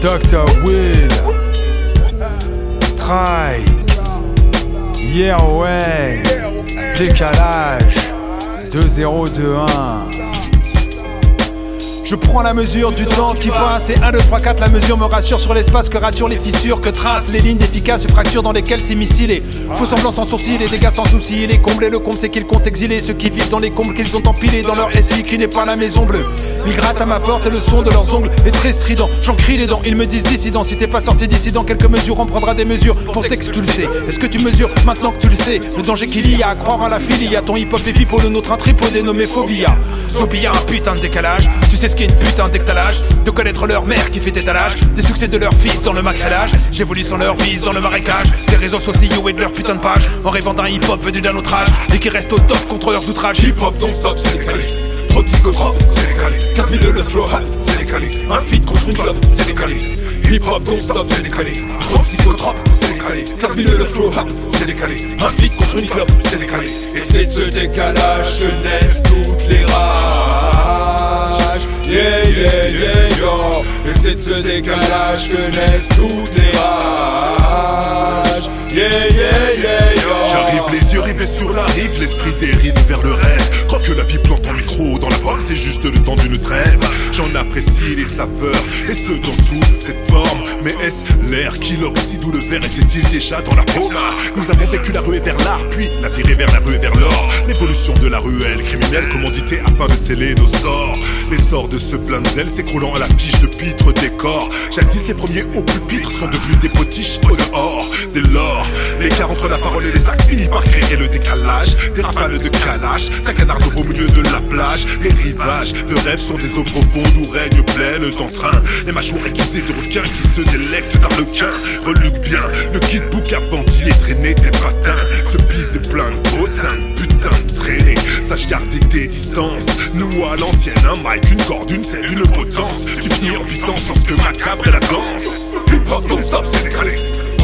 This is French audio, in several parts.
Dr. Will. Trice. Yeah ouais. Décalage. 2021 je prends la mesure du temps qui passe et 1, 2, 3, 4 la mesure me rassure sur l'espace que raturent les fissures que tracent les lignes efficaces fractures dans lesquelles s'immiscent les faux semblants sans sourcils les dégâts sans soucis les combles et le comble c'est qu'ils comptent exiler ceux qui vivent dans les combles qu'ils ont empilés dans leur SI qui n'est pas la maison bleue. Ils grattent à ma porte et le son de leurs ongles est très strident j'en crie les dents ils me disent dissident si t'es pas sorti d'ici dans quelques mesures on prendra des mesures pour s'expulser. est-ce que tu mesures maintenant que tu le sais le danger qu'il y a à croire à la filie à ton hip hop et pour le nôtre un tripot dénommé phobia. Sophia un putain de décalage. Tu sais ce qu'est une putain d'étalage De connaître leur mère qui fait étalage Des succès de leur fils dans le macrélage J'évolue sans leur vis dans le marécage Des réseaux sociaux et de leur putain de page En rêvant d'un hip-hop venu d'un autre âge Et qui reste au top contre leurs outrages. Hip-hop don't stop, c'est décalé Trop psychotrope, c'est décalé 15 000 de le flow c'est décalé Un feat contre une club, c'est décalé Hip-hop don't stop, c'est décalé Trop psychotrope, c'est décalé 15 000 de le flow c'est décalé Un feat contre une club, c'est décalé Et c'est de ce décalage que naissent toutes les rages c'est de ce décalage que naissent toutes les rages. Yeah, yeah, yeah, J'arrive les yeux rivés sur la rive, l'esprit dérive vers le rêve. Crois que la vie plante en micro dans la pomme, c'est juste le temps d'une trêve. J'en apprécie les saveurs, et ce dans toutes ses formes. Mais est-ce l'air qui l'oxyde ou le verre était-il déjà dans la paume Nous avons vécu la ruée vers l'art, puis la vers la rue vers l'or L'évolution de la ruelle criminelle commanditée afin de sceller nos sorts. Les sorts de ce plein s'écroulant à la fiche de pitre décor Jadis les premiers au pupitre sont devenus des potiches au dehors. Dès lors, l'écart entre la parole et les actes finit par créer le décalage. Des rafales de calage, ça canarde au milieu de la plage. Les rivages de rêves sont des eaux profondes où règne pleine d'entrain. Les mâchoires aiguisées de requins qui se délectent d'arlequins macabre est la danse. Hip hop stop, c'est décalé.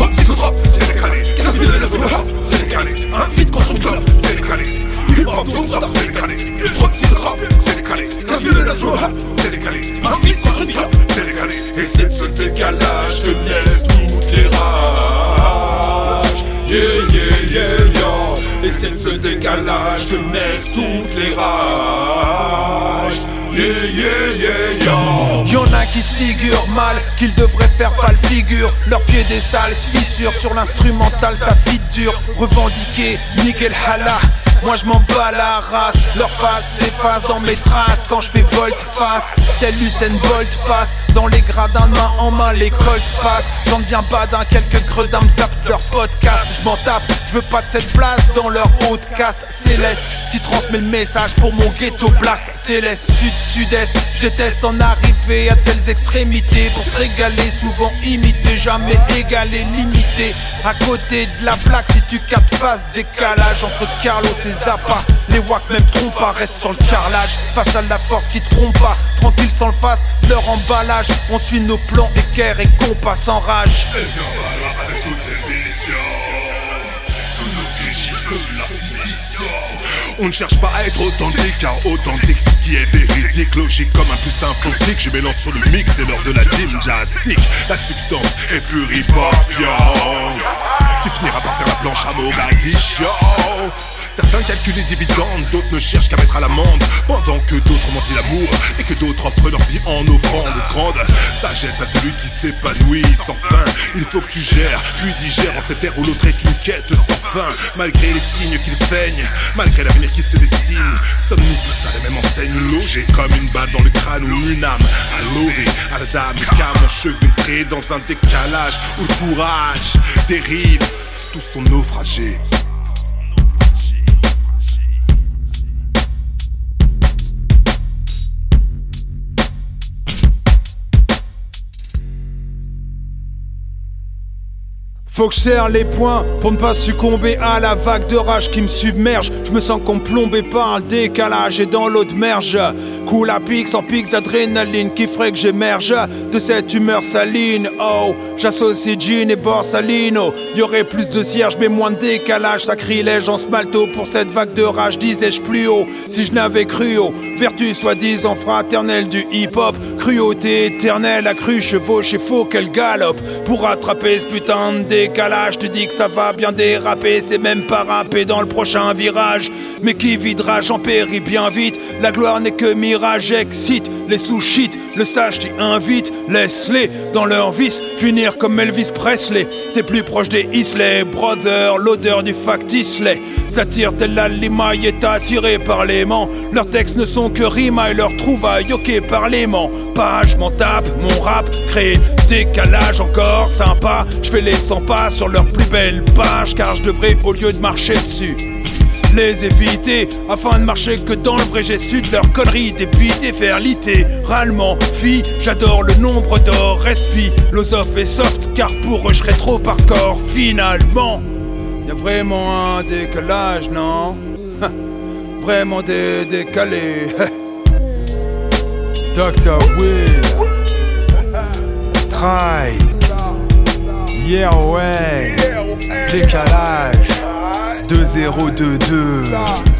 Hop psychotrope, c'est décalé. 15 000 de hop, c'est décalé. Un feat contre club, c'est décalé. Hip hop don't stop, c'est décalé. Hop psychotrope, c'est décalé. 15 000 de hop, c'est décalé. Un feat contre c'est décalé. Et c'est de ce décalage que naissent toutes les rages. Yeah yeah yeah yo Et c'est de ce décalage que toutes les rages. Yeah, yeah, yeah. Figurent mal, qu'ils devraient faire pas le figure. Leur piédestal se fissure sur l'instrumental, ça fit dur. Revendiquer, nickel hala. Moi je m'en bats la race, leur face s'efface dans mes traces quand je fais volte-face. Tel Usain Bolt passe dans les gradins main en main, les colts passent. J'en deviens pas d'un quelques gredins me leur podcast. Je m'en tape, je veux pas de cette place dans leur caste céleste. Ce qui transmet le message pour mon ghetto blast céleste, sud-sud-est. Je déteste en arriver à telles extrémités pour te régaler, souvent imiter, jamais égaler, limité. À côté de la plaque, si tu captes pas ce décalage entre Carlos et Les wack même trompent pas, restent sur le carrelage. Face à la force qui trompe pas, tranquille sans le fast, leur emballage. On suit nos plans, équerre et compas sans rage. Avec toutes ces missions. On ne cherche pas à être authentique car authentique c'est ce qui est véridique. Logique comme un plus simple Je mélange sur le mix c'est l'heure de la gymnastique. La substance est purifiant Tu finiras par faire la planche à Mogadiscio. Certains calculent les dividendes, d'autres ne cherchent qu'à mettre à l'amende. Pendant que d'autres mentent l'amour et que d'autres offrent leur vie en offrande Grande. Sagesse à celui qui s'épanouit sans fin. Il faut que tu gères, puis digères. En cette terre où l'autre est une quête sans fin. Malgré les signes qu'il malgré l'avenir qui se dessine Sommes-nous tous à la même enseigne logés comme une balle dans le crâne ou une âme À l'orée, à la dame, cam enchevêtré dans un décalage Où le courage dérive, tous sont naufragés Faut que je serre les points pour ne pas succomber à la vague de rage qui me submerge. Je me sens comme plombé par un décalage et dans l'eau de merge. Coule à pic sans pic d'adrénaline qui ferait que j'émerge de cette humeur saline. Oh, j'associe Jean et Borsalino. Y aurait plus de cierge mais moins de décalage. Sacrilège en smalto pour cette vague de rage, disais-je plus haut. Si je n'avais cru au vertu soi-disant fraternelle du hip-hop, cruauté éternelle, accrue, chevauche et faux qu'elle galope pour attraper ce putain de décalage. Tu dis que ça va bien déraper, c'est même pas râper dans le prochain virage. Mais qui videra, j'en péris bien vite? La gloire n'est que mirage, excite les sous-shit. Le sage t'y invite, laisse-les dans leur vice finir comme Elvis Presley. T'es plus proche des Isley, brother, l'odeur du factice S'attire telle la limaille est attiré par l'aimant. Leurs textes ne sont que et leurs trouvailles, ok par l'aimant. Page, m'en tape, mon rap crée décalage encore sympa. Je fais les 100 pas sur leur plus belle page, car je devrais au lieu de marcher dessus les éviter afin de marcher que dans le vrai j'ai de leur connerie dépiter faire littéralement fille j'adore le nombre d'or reste philosophe et soft car pour eux je serais trop par corps finalement y a vraiment un décalage non? Vraiment des décalé. Dr. Will. Try. Yeah ouais. Décalage 2022